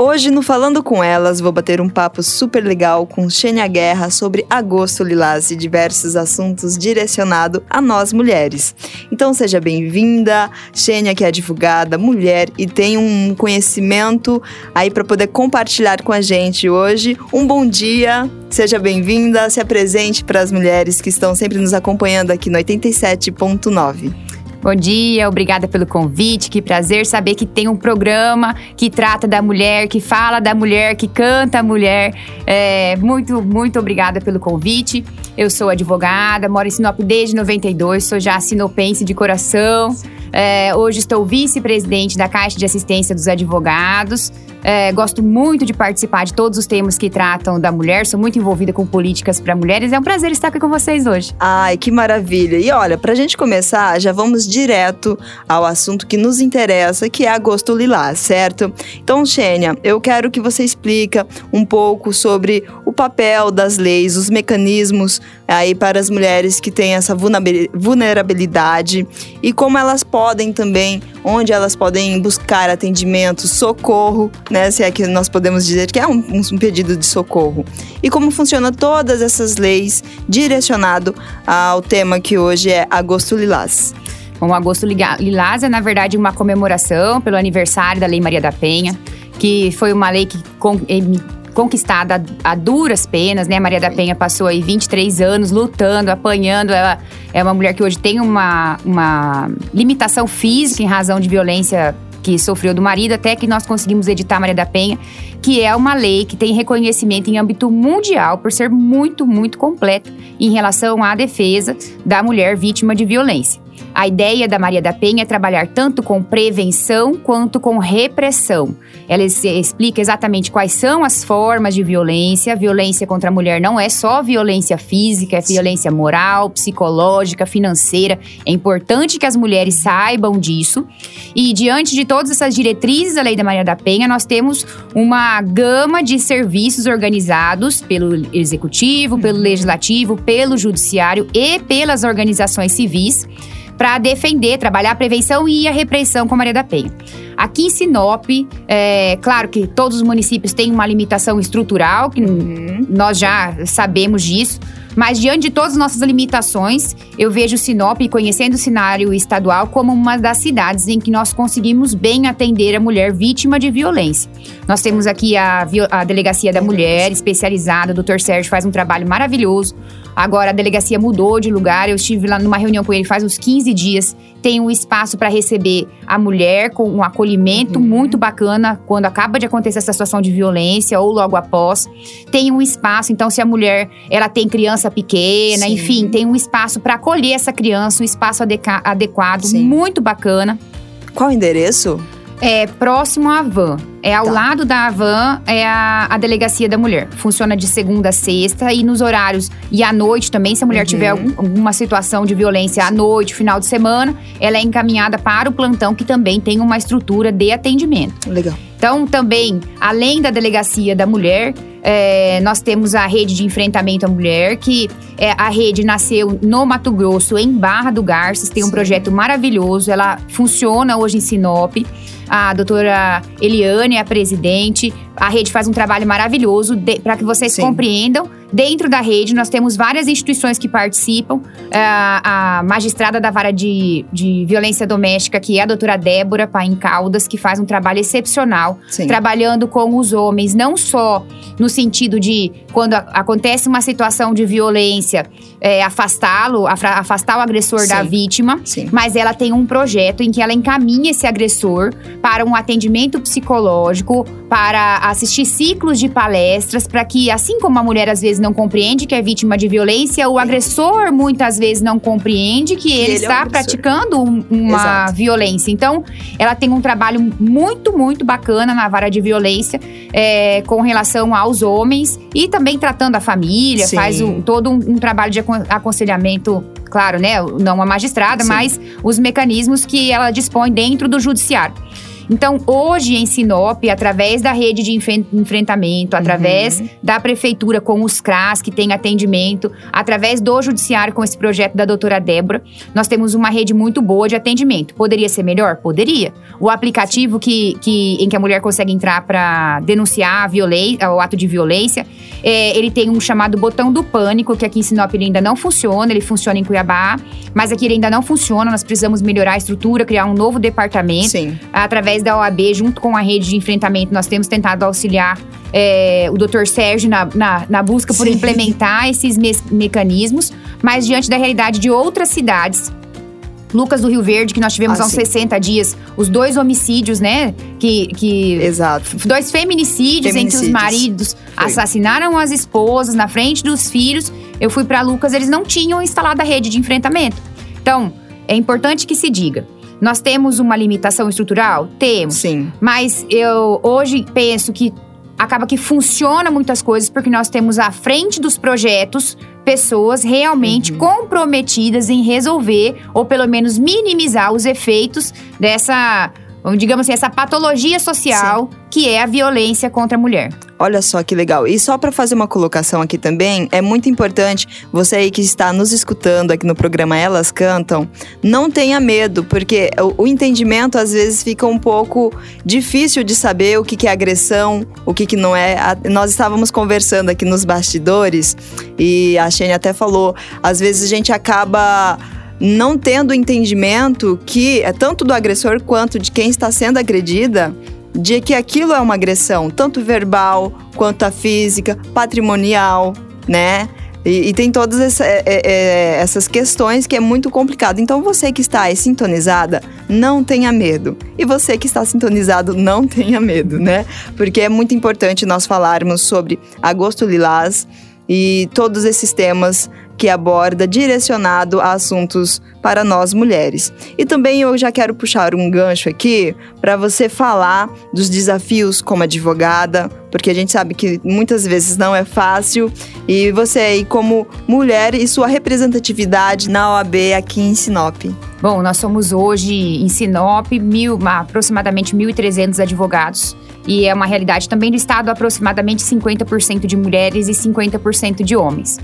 Hoje, no Falando com Elas, vou bater um papo super legal com Xênia Guerra sobre Agosto Lilás e diversos assuntos direcionados a nós mulheres. Então, seja bem-vinda, Xênia, que é advogada, mulher e tem um conhecimento aí para poder compartilhar com a gente hoje. Um bom dia, seja bem-vinda, se apresente para as mulheres que estão sempre nos acompanhando aqui no 87.9. Bom dia, obrigada pelo convite. Que prazer saber que tem um programa que trata da mulher, que fala da mulher, que canta a mulher. É, muito, muito obrigada pelo convite. Eu sou advogada, moro em Sinop desde 92, sou já sinopense de coração. É, hoje estou vice-presidente da Caixa de Assistência dos Advogados. É, gosto muito de participar de todos os temas que tratam da mulher, sou muito envolvida com políticas para mulheres. É um prazer estar aqui com vocês hoje. Ai, que maravilha! E olha, para a gente começar, já vamos direto ao assunto que nos interessa, que é agosto lilás, certo? Então, Xênia, eu quero que você explica um pouco sobre o papel das leis, os mecanismos aí para as mulheres que têm essa vulnerabilidade e como elas podem também, onde elas podem buscar atendimento, socorro né? Se é que nós podemos dizer que é um, um pedido de socorro. E como funciona todas essas leis direcionado ao tema que hoje é Agosto Lilás. Bom, Agosto Lilás é, na verdade, uma comemoração pelo aniversário da Lei Maria da Penha, que foi uma lei que conquistada a, duras penas, né? Maria da Penha passou aí 23 anos lutando, apanhando. Ela é uma mulher que hoje tem uma, uma limitação física em razão de violência que sofreu do marido, até que nós conseguimos editar Maria da Penha, que é uma lei que tem reconhecimento em âmbito mundial por ser muito, muito completa em relação à defesa da mulher vítima de violência. A ideia da Maria da Penha é trabalhar tanto com prevenção quanto com repressão. Ela explica exatamente quais são as formas de violência. Violência contra a mulher não é só violência física, é violência moral, psicológica, financeira. É importante que as mulheres saibam disso. E diante de todas essas diretrizes da Lei da Maria da Penha, nós temos uma gama de serviços organizados pelo executivo, pelo legislativo, pelo judiciário e pelas organizações civis para defender, trabalhar a prevenção e a repressão com a Maria da Penha. Aqui em Sinop, é claro que todos os municípios têm uma limitação estrutural, que uhum. nós já sabemos disso, mas diante de todas as nossas limitações, eu vejo Sinop, conhecendo o cenário estadual, como uma das cidades em que nós conseguimos bem atender a mulher vítima de violência. Nós temos aqui a, a Delegacia da Mulher, especializada, o Dr. Sérgio faz um trabalho maravilhoso Agora a delegacia mudou de lugar. Eu estive lá numa reunião com ele faz uns 15 dias. Tem um espaço para receber a mulher com um acolhimento uhum. muito bacana quando acaba de acontecer essa situação de violência ou logo após. Tem um espaço, então se a mulher ela tem criança pequena, Sim. enfim, tem um espaço para acolher essa criança, um espaço adequado, Sim. muito bacana. Qual o endereço? É próximo à van. É ao tá. lado da Avan, é a, a delegacia da mulher. Funciona de segunda a sexta e nos horários e à noite também. Se a mulher uhum. tiver alguma situação de violência à noite, final de semana, ela é encaminhada para o plantão, que também tem uma estrutura de atendimento. Legal. Então, também, além da delegacia da mulher, é, nós temos a rede de enfrentamento à mulher, que é, a rede nasceu no Mato Grosso, em Barra do Garças, tem um Sim. projeto maravilhoso, ela funciona hoje em Sinop. A doutora Eliane é a presidente. A rede faz um trabalho maravilhoso para que vocês Sim. compreendam Dentro da rede, nós temos várias instituições que participam. É, a magistrada da vara de, de violência doméstica, que é a doutora Débora Paim Caldas, que faz um trabalho excepcional, Sim. trabalhando com os homens, não só no sentido de quando acontece uma situação de violência, é, afastá-lo, afastar o agressor Sim. da vítima, Sim. mas ela tem um projeto em que ela encaminha esse agressor para um atendimento psicológico, para assistir ciclos de palestras, para que, assim como a mulher às vezes não compreende que é vítima de violência, o agressor muitas vezes não compreende que ele, ele está é um praticando uma Exato. violência. Então, ela tem um trabalho muito, muito bacana na vara de violência é, com relação aos homens e também tratando a família, Sim. faz um, todo um, um trabalho de aconselhamento claro, né? Não a magistrada, Sim. mas os mecanismos que ela dispõe dentro do judiciário. Então, hoje em Sinop, através da rede de enfrentamento, através uhum. da prefeitura com os CRAS, que tem atendimento, através do judiciário com esse projeto da doutora Débora, nós temos uma rede muito boa de atendimento. Poderia ser melhor? Poderia. O aplicativo que, que, em que a mulher consegue entrar para denunciar a violência, o ato de violência, é, ele tem um chamado botão do pânico, que aqui em Sinop ele ainda não funciona, ele funciona em Cuiabá, mas aqui ele ainda não funciona, nós precisamos melhorar a estrutura, criar um novo departamento. Sim. Através da OAB, junto com a rede de enfrentamento, nós temos tentado auxiliar é, o doutor Sérgio na, na, na busca por Sim. implementar esses me mecanismos, mas diante da realidade de outras cidades Lucas do Rio Verde, que nós tivemos ah, há uns 60 dias, os dois homicídios, né? Que. que Exato. Dois feminicídios, feminicídios. entre os maridos. Foi. Assassinaram as esposas na frente dos filhos. Eu fui para Lucas, eles não tinham instalado a rede de enfrentamento. Então, é importante que se diga. Nós temos uma limitação estrutural? Temos. Sim. Mas eu hoje penso que acaba que funciona muitas coisas porque nós temos à frente dos projetos pessoas realmente uhum. comprometidas em resolver ou pelo menos minimizar os efeitos dessa digamos assim, essa patologia social Sim. que é a violência contra a mulher. Olha só que legal. E só para fazer uma colocação aqui também, é muito importante você aí que está nos escutando aqui no programa Elas Cantam, não tenha medo, porque o, o entendimento às vezes fica um pouco difícil de saber o que, que é agressão, o que, que não é. A, nós estávamos conversando aqui nos bastidores e a Shane até falou, às vezes a gente acaba não tendo entendimento que é tanto do agressor quanto de quem está sendo agredida de que aquilo é uma agressão, tanto verbal quanto a física, patrimonial, né? E, e tem todas essa, é, é, é, essas questões que é muito complicado. Então, você que está aí sintonizada, não tenha medo. E você que está sintonizado, não tenha medo, né? Porque é muito importante nós falarmos sobre agosto lilás e todos esses temas que aborda direcionado a assuntos para nós mulheres. E também eu já quero puxar um gancho aqui para você falar dos desafios como advogada, porque a gente sabe que muitas vezes não é fácil. E você aí, como mulher e sua representatividade na OAB aqui em Sinop. Bom, nós somos hoje em Sinop mil, aproximadamente 1.300 advogados. E é uma realidade também do Estado, aproximadamente 50% de mulheres e 50% de homens.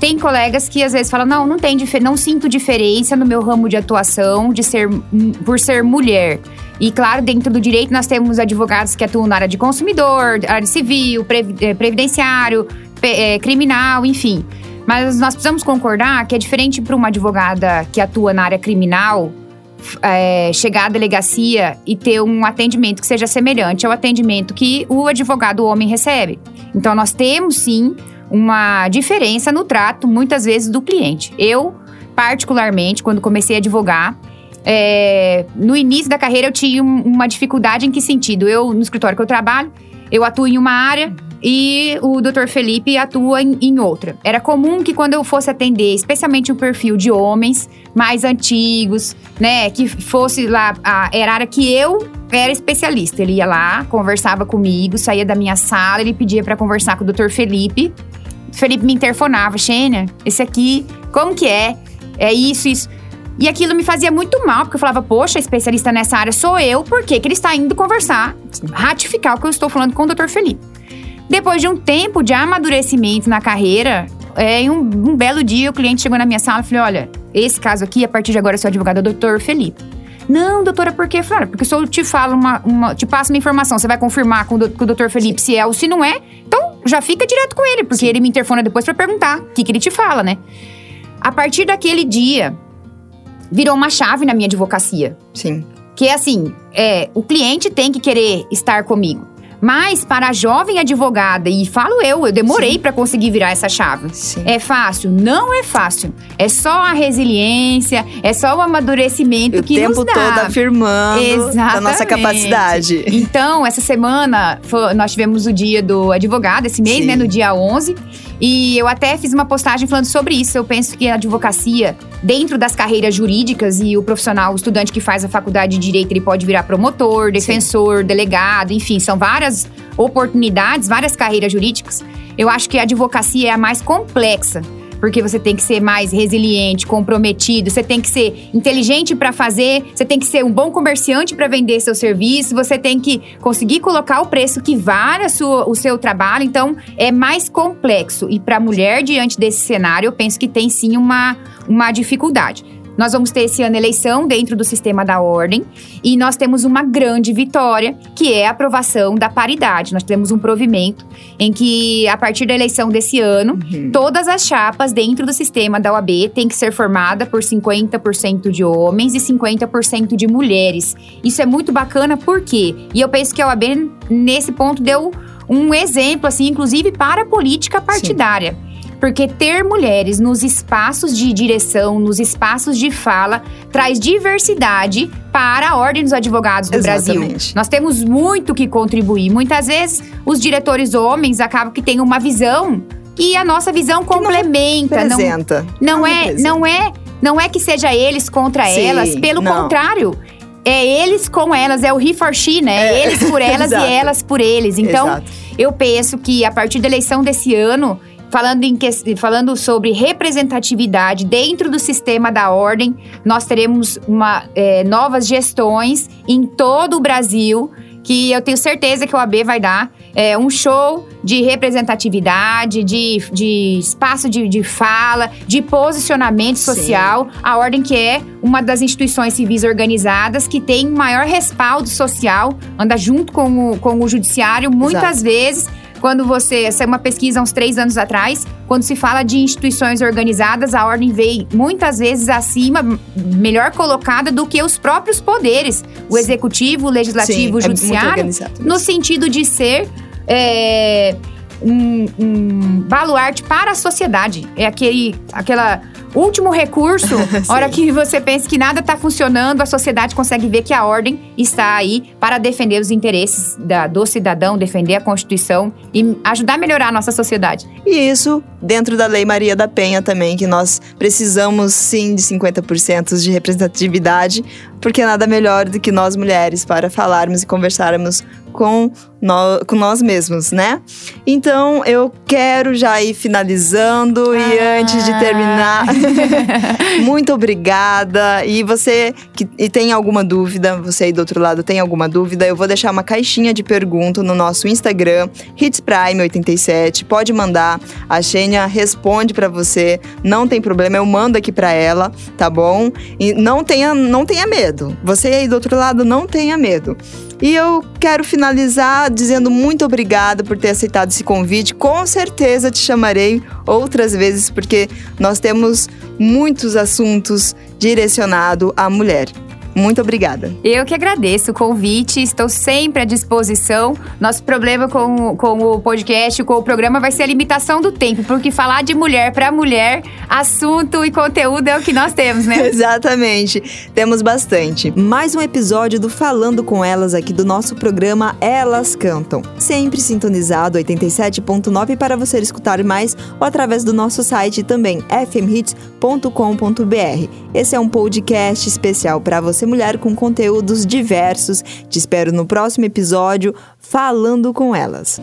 Tem colegas que às vezes falam: não, não tem não sinto diferença no meu ramo de atuação de ser por ser mulher. E claro, dentro do direito nós temos advogados que atuam na área de consumidor, área civil, eh, previdenciário, eh, criminal, enfim. Mas nós precisamos concordar que é diferente para uma advogada que atua na área criminal é, chegar à delegacia e ter um atendimento que seja semelhante ao atendimento que o advogado homem recebe. Então, nós temos sim uma diferença no trato, muitas vezes, do cliente. Eu, particularmente, quando comecei a advogar, é, no início da carreira eu tinha uma dificuldade em que sentido? Eu, no escritório que eu trabalho, eu atuo em uma área e o Dr. Felipe atua em, em, outra. Era comum que quando eu fosse atender, especialmente o perfil de homens mais antigos, né, que fosse lá, a, era a área que eu era especialista. Ele ia lá, conversava comigo, saía da minha sala, ele pedia para conversar com o Dr. Felipe. Felipe me interfonava, Xênia, esse aqui, como que é? É isso, isso. E aquilo me fazia muito mal, porque eu falava, poxa, especialista nessa área sou eu, por que, ele está indo conversar, ratificar o que eu estou falando com o Dr. Felipe? Depois de um tempo de amadurecimento na carreira, é, em um, um, belo dia o cliente chegou na minha sala e falou: Olha, esse caso aqui, a partir de agora, seu advogado é o doutor Felipe. Não, doutora, por quê? Falei, porque se eu te falo uma, uma, te passo uma informação, você vai confirmar com o, doutor Felipe se é ou se não é, então já fica direto com ele, porque Sim. ele me interfona depois para perguntar o que, que ele te fala, né? A partir daquele dia, virou uma chave na minha advocacia. Sim. Que é assim, é, o cliente tem que querer estar comigo. Mas para a jovem advogada, e falo eu, eu demorei para conseguir virar essa chave. Sim. É fácil? Não é fácil. É só a resiliência, é só o amadurecimento o que nos dá. O tempo todo afirmando Exatamente. a nossa capacidade. Então, essa semana nós tivemos o dia do advogado, esse mês, Sim. né, no dia 11. E eu até fiz uma postagem falando sobre isso. Eu penso que a advocacia, dentro das carreiras jurídicas e o profissional, o estudante que faz a faculdade de direito, ele pode virar promotor, defensor, Sim. delegado, enfim, são várias oportunidades, várias carreiras jurídicas. Eu acho que a advocacia é a mais complexa. Porque você tem que ser mais resiliente, comprometido, você tem que ser inteligente para fazer, você tem que ser um bom comerciante para vender seu serviço, você tem que conseguir colocar o preço que vale sua, o seu trabalho. Então, é mais complexo. E para a mulher, diante desse cenário, eu penso que tem sim uma, uma dificuldade. Nós vamos ter esse ano eleição dentro do sistema da ordem e nós temos uma grande vitória, que é a aprovação da paridade. Nós temos um provimento em que, a partir da eleição desse ano, uhum. todas as chapas dentro do sistema da OAB têm que ser formada por 50% de homens e 50% de mulheres. Isso é muito bacana, por quê? E eu penso que a OAB, nesse ponto, deu um exemplo, assim, inclusive para a política partidária. Sim. Porque ter mulheres nos espaços de direção, nos espaços de fala, traz diversidade para a Ordem dos Advogados do Exatamente. Brasil. Nós temos muito que contribuir. Muitas vezes, os diretores homens acabam que têm uma visão e a nossa visão complementa. Não representa. Não, não, é, não é, não é que seja eles contra Sim, elas. Pelo não. contrário é eles com elas, é o he for she, né? É, eles por elas e elas por eles. Então, Exato. eu penso que a partir da eleição desse ano, Falando, em que, falando sobre representatividade dentro do sistema da ordem, nós teremos uma, é, novas gestões em todo o Brasil, que eu tenho certeza que o AB vai dar é, um show de representatividade, de, de espaço de, de fala, de posicionamento social. Sim. A Ordem que é uma das instituições civis organizadas que tem maior respaldo social, anda junto com o, com o judiciário, muitas Exato. vezes quando você. Essa é uma pesquisa uns três anos atrás. Quando se fala de instituições organizadas, a ordem vem muitas vezes acima, melhor colocada do que os próprios poderes. O executivo, o legislativo, Sim, o é judiciário. É no sentido de ser. É, um, um baluarte para a sociedade. É aquele, aquela último recurso, hora que você pensa que nada está funcionando, a sociedade consegue ver que a ordem está aí para defender os interesses da, do cidadão, defender a Constituição e ajudar a melhorar a nossa sociedade. E isso dentro da Lei Maria da Penha também, que nós precisamos sim de 50% de representatividade, porque nada melhor do que nós mulheres para falarmos e conversarmos com, no, com nós mesmos, né? Então eu quero já ir finalizando ah. e antes de terminar, muito obrigada. E você que e tem alguma dúvida, você aí do outro lado tem alguma dúvida, eu vou deixar uma caixinha de pergunta no nosso Instagram, HitsPrime87. Pode mandar, a Xênia responde para você, não tem problema, eu mando aqui para ela, tá bom? E não tenha, não tenha medo. Você aí do outro lado não tenha medo. E eu quero finalizar dizendo muito obrigada por ter aceitado esse convite. Com certeza te chamarei outras vezes, porque nós temos muitos assuntos direcionados à mulher. Muito obrigada. Eu que agradeço o convite, estou sempre à disposição. Nosso problema com, com o podcast, com o programa, vai ser a limitação do tempo, porque falar de mulher para mulher, assunto e conteúdo é o que nós temos, né? Exatamente. Temos bastante. Mais um episódio do Falando com Elas aqui do nosso programa Elas Cantam. Sempre sintonizado 87.9 para você escutar mais ou através do nosso site também fmhits.com.br. Esse é um podcast especial para você mulher com conteúdos diversos. Te espero no próximo episódio falando com elas.